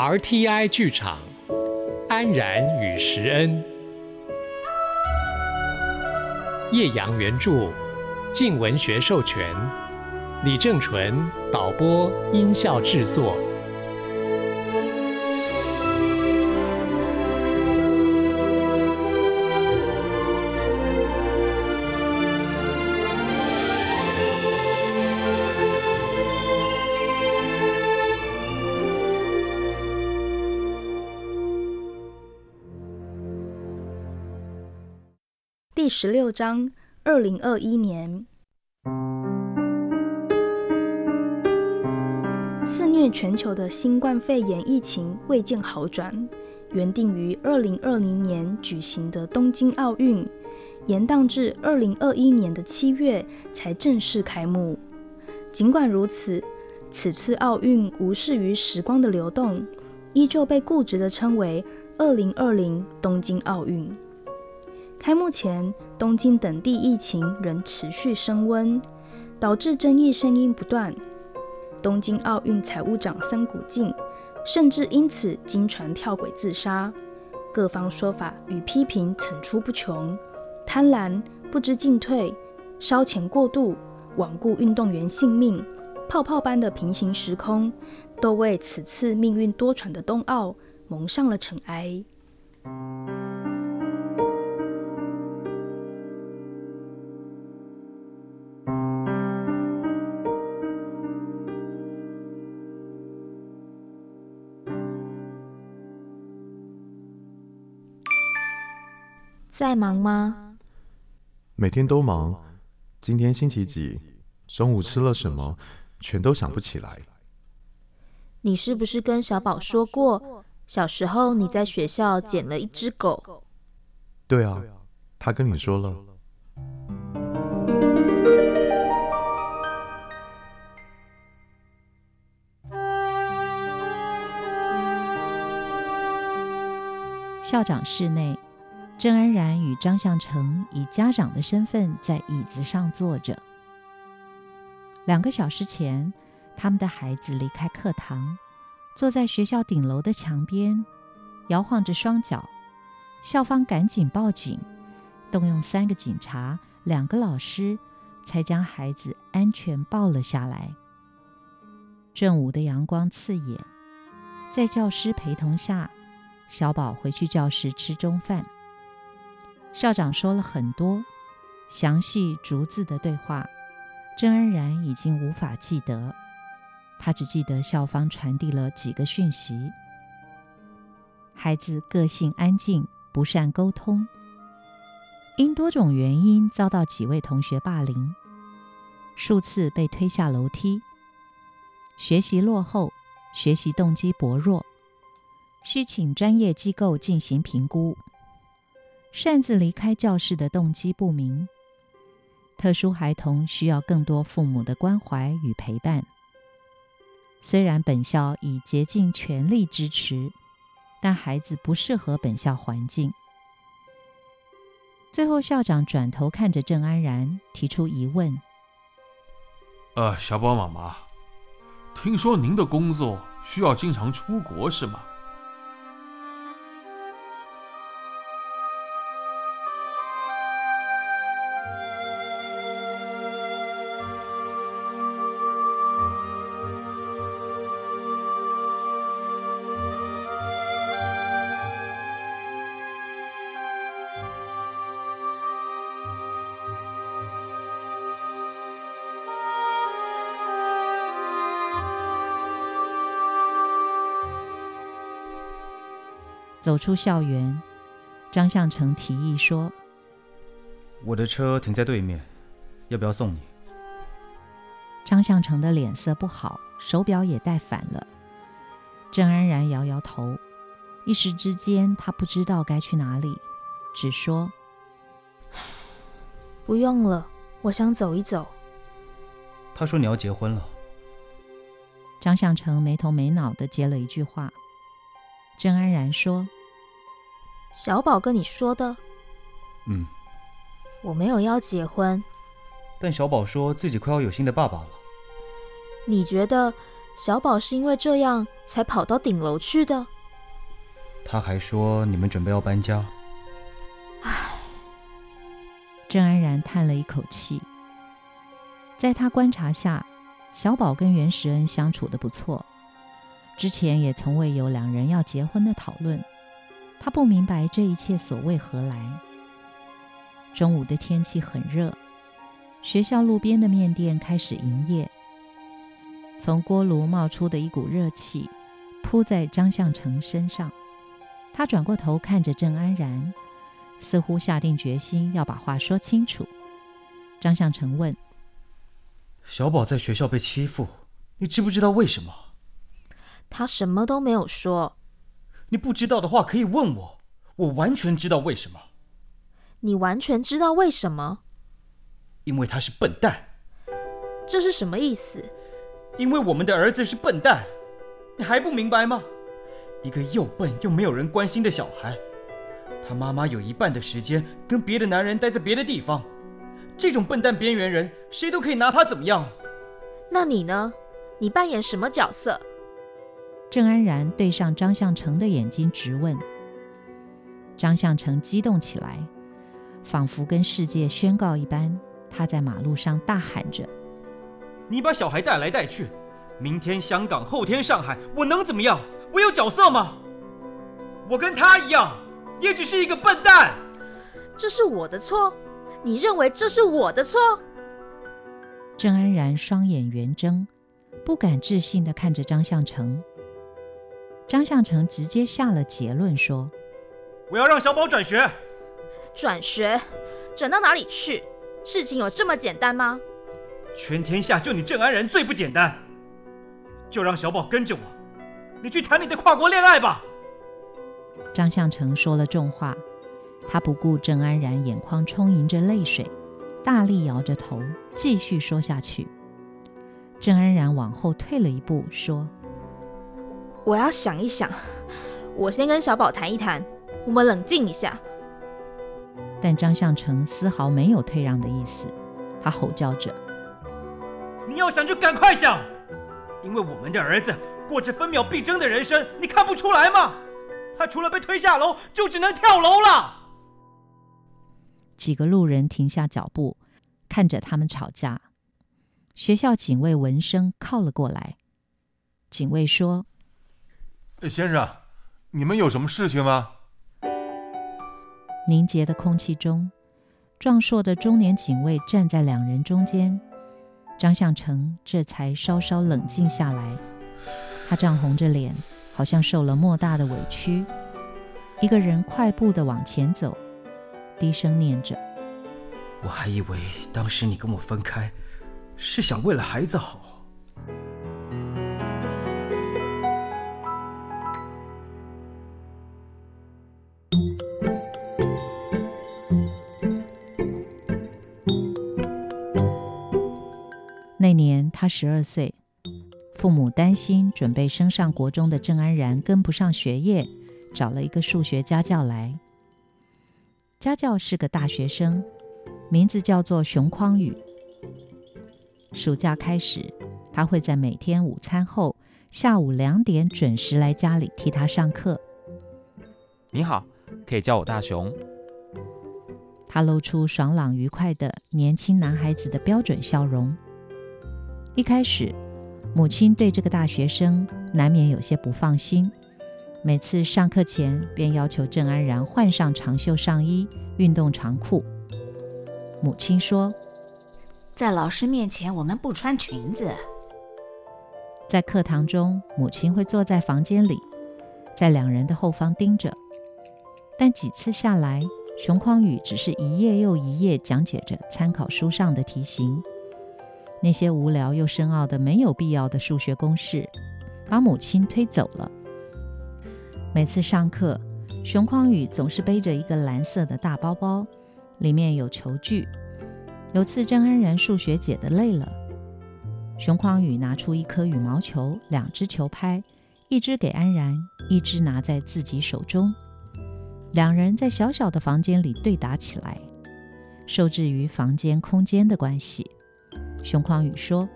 RTI 剧场《安然与石恩》，叶阳原著，静文学授权，李正淳导播，音效制作。十六章，二零二一年，肆虐全球的新冠肺炎疫情未见好转。原定于二零二零年举行的东京奥运，延宕至二零二一年的七月才正式开幕。尽管如此，此次奥运无视于时光的流动，依旧被固执地称为“二零二零东京奥运”。开幕前，东京等地疫情仍持续升温，导致争议声音不断。东京奥运财务长森谷静甚至因此经传跳轨自杀。各方说法与批评层出不穷，贪婪、不知进退、烧钱过度、罔顾运动员性命、泡泡般的平行时空，都为此次命运多舛的冬奥蒙上了尘埃。在忙吗？每天都忙。今天星期几？中午吃了什么？全都想不起来。你是不是跟小宝说过，小时候你在学校捡了一只狗？对啊，他跟你说了。校长室内。郑安然与张向成以家长的身份在椅子上坐着。两个小时前，他们的孩子离开课堂，坐在学校顶楼的墙边，摇晃着双脚。校方赶紧报警，动用三个警察、两个老师，才将孩子安全抱了下来。正午的阳光刺眼，在教师陪同下，小宝回去教室吃中饭。校长说了很多详细逐字的对话，郑安然已经无法记得，他只记得校方传递了几个讯息：孩子个性安静，不善沟通，因多种原因遭到几位同学霸凌，数次被推下楼梯，学习落后，学习动机薄弱，需请专业机构进行评估。擅自离开教室的动机不明。特殊孩童需要更多父母的关怀与陪伴。虽然本校已竭尽全力支持，但孩子不适合本校环境。最后，校长转头看着郑安然，提出疑问：“呃，小宝妈妈，听说您的工作需要经常出国，是吗？”走出校园，张向成提议说：“我的车停在对面，要不要送你？”张向成的脸色不好，手表也戴反了。郑安然摇摇头，一时之间他不知道该去哪里，只说：“不用了，我想走一走。”他说：“你要结婚了。”张向成没头没脑的接了一句话。郑安然说：“小宝跟你说的。”“嗯。”“我没有要结婚。”“但小宝说自己快要有新的爸爸了。”“你觉得小宝是因为这样才跑到顶楼去的。他还说你们准备要搬家。唉郑安然叹了一口气。在他观察下，小宝跟袁石恩相处的不错，之前也从未有两人要结婚的讨论。他不明白这一切所谓何来。中午的天气很热，学校路边的面店开始营业。从锅炉冒出的一股热气，扑在张向成身上。他转过头看着郑安然，似乎下定决心要把话说清楚。张向成问：“小宝在学校被欺负，你知不知道为什么？”他什么都没有说。你不知道的话可以问我，我完全知道为什么。你完全知道为什么？因为他是笨蛋。这是什么意思？因为我们的儿子是笨蛋，你还不明白吗？一个又笨又没有人关心的小孩，他妈妈有一半的时间跟别的男人待在别的地方。这种笨蛋边缘人，谁都可以拿他怎么样。那你呢？你扮演什么角色？郑安然对上张向成的眼睛直问。张向成激动起来，仿佛跟世界宣告一般，他在马路上大喊着：“你把小孩带来带去，明天香港，后天上海，我能怎么样？我有角色吗？我跟他一样，也只是一个笨蛋。这是我的错？你认为这是我的错？”郑安然双眼圆睁，不敢置信地看着张向成。张向成直接下了结论说：“我要让小宝转学。转学，转到哪里去？事情有这么简单吗？全天下就你郑安然最不简单。就让小宝跟着我，你去谈你的跨国恋爱吧。”张向成说了重话，他不顾郑安然眼眶充盈着泪水，大力摇着头，继续说下去。郑安然往后退了一步，说。我要想一想，我先跟小宝谈一谈，我们冷静一下。但张向成丝毫没有退让的意思，他吼叫着：“你要想就赶快想，因为我们的儿子过着分秒必争的人生，你看不出来吗？他除了被推下楼，就只能跳楼了。”几个路人停下脚步，看着他们吵架。学校警卫闻声靠了过来，警卫说。先生，你们有什么事情吗？凝结的空气中，壮硕的中年警卫站在两人中间。张向成这才稍稍冷静下来，他涨红着脸，好像受了莫大的委屈。一个人快步的往前走，低声念着：“我还以为当时你跟我分开，是想为了孩子好。”那年他十二岁，父母担心准备升上国中的郑安然跟不上学业，找了一个数学家教来。家教是个大学生，名字叫做熊匡宇。暑假开始，他会在每天午餐后下午两点准时来家里替他上课。你好，可以叫我大熊。他露出爽朗愉快的年轻男孩子的标准笑容。一开始，母亲对这个大学生难免有些不放心。每次上课前，便要求郑安然换上长袖上衣、运动长裤。母亲说：“在老师面前，我们不穿裙子。”在课堂中，母亲会坐在房间里，在两人的后方盯着。但几次下来，熊匡宇只是一页又一页讲解着参考书上的题型。那些无聊又深奥的、没有必要的数学公式，把母亲推走了。每次上课，熊匡宇总是背着一个蓝色的大包包，里面有球具。有次郑安然数学解得累了，熊匡宇拿出一颗羽毛球，两只球拍，一只给安然，一只拿在自己手中。两人在小小的房间里对打起来，受制于房间空间的关系。熊匡宇说：“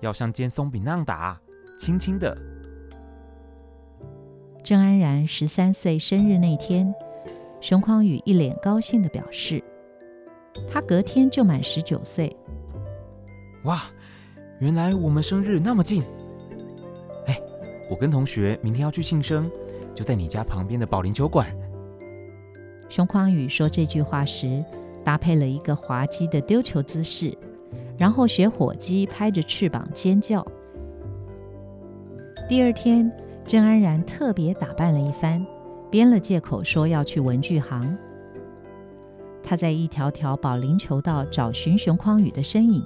要像煎松饼那样打，轻轻的，郑安然十三岁生日那天，熊匡宇一脸高兴的表示，他隔天就满十九岁。哇，原来我们生日那么近！哎，我跟同学明天要去庆生，就在你家旁边的保龄球馆。熊匡宇说这句话时，搭配了一个滑稽的丢球姿势，然后学火鸡拍着翅膀尖叫。第二天，郑安然特别打扮了一番，编了借口说要去文具行。他在一条条保龄球道找寻熊匡宇的身影，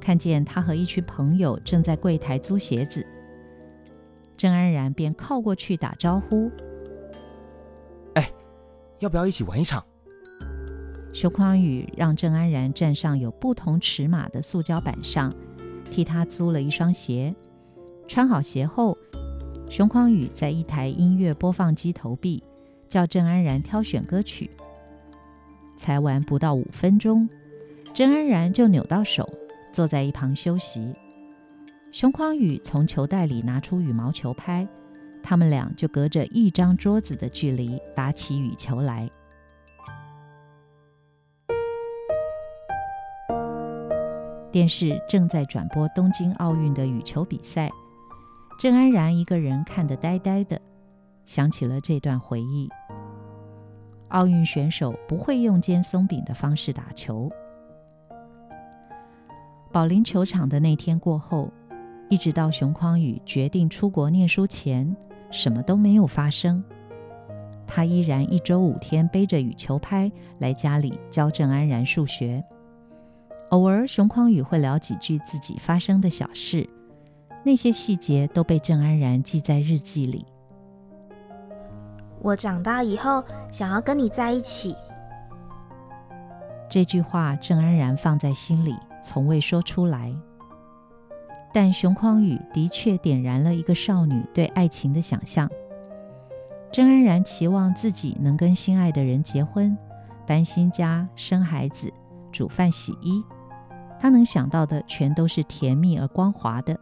看见他和一群朋友正在柜台租鞋子，郑安然便靠过去打招呼。哎要不要一起玩一场？熊匡宇让郑安然站上有不同尺码的塑胶板上，替他租了一双鞋。穿好鞋后，熊匡宇在一台音乐播放机投币，叫郑安然挑选歌曲。才玩不到五分钟，郑安然就扭到手，坐在一旁休息。熊匡宇从球袋里拿出羽毛球拍。他们俩就隔着一张桌子的距离打起羽球来。电视正在转播东京奥运的羽球比赛，郑安然一个人看得呆呆的，想起了这段回忆。奥运选手不会用煎松饼的方式打球。保龄球场的那天过后，一直到熊匡宇决定出国念书前。什么都没有发生，他依然一周五天背着羽球拍来家里教郑安然数学。偶尔，熊匡宇会聊几句自己发生的小事，那些细节都被郑安然记在日记里。我长大以后想要跟你在一起。这句话郑安然放在心里，从未说出来。但熊匡宇的确点燃了一个少女对爱情的想象。郑安然期望自己能跟心爱的人结婚，搬新家、生孩子、煮饭、洗衣。他能想到的全都是甜蜜而光滑的、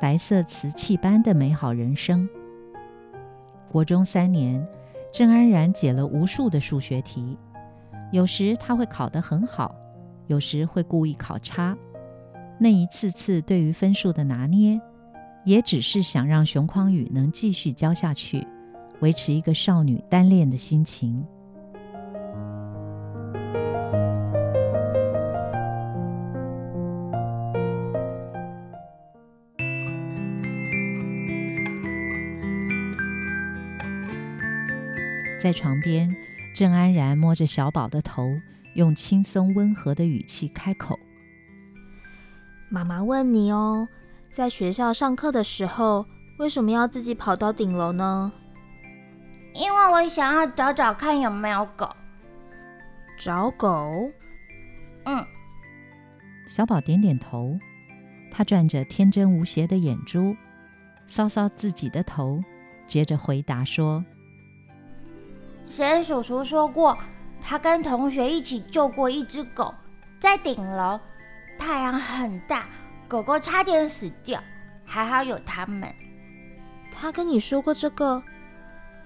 白色瓷器般的美好人生。国中三年，郑安然解了无数的数学题，有时他会考得很好，有时会故意考差。那一次次对于分数的拿捏，也只是想让熊匡宇能继续教下去，维持一个少女单恋的心情。在床边，郑安然摸着小宝的头，用轻松温和的语气开口。妈妈问你哦，在学校上课的时候，为什么要自己跑到顶楼呢？因为我想要找找看有没有狗。找狗？嗯。小宝点点头，他转着天真无邪的眼珠，搔搔自己的头，接着回答说：“贤叔叔说过，他跟同学一起救过一只狗，在顶楼。”太阳很大，狗狗差点死掉，还好有他们。他跟你说过这个？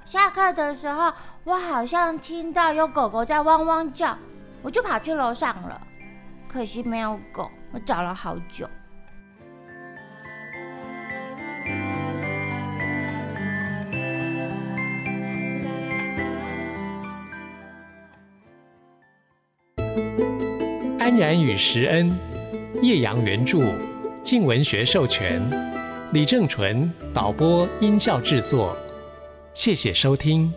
下课的时候，我好像听到有狗狗在汪汪叫，我就跑去楼上了。可惜没有狗，我找了好久。安然与时恩。叶阳原著，静文学授权，李正淳导播，音效制作。谢谢收听。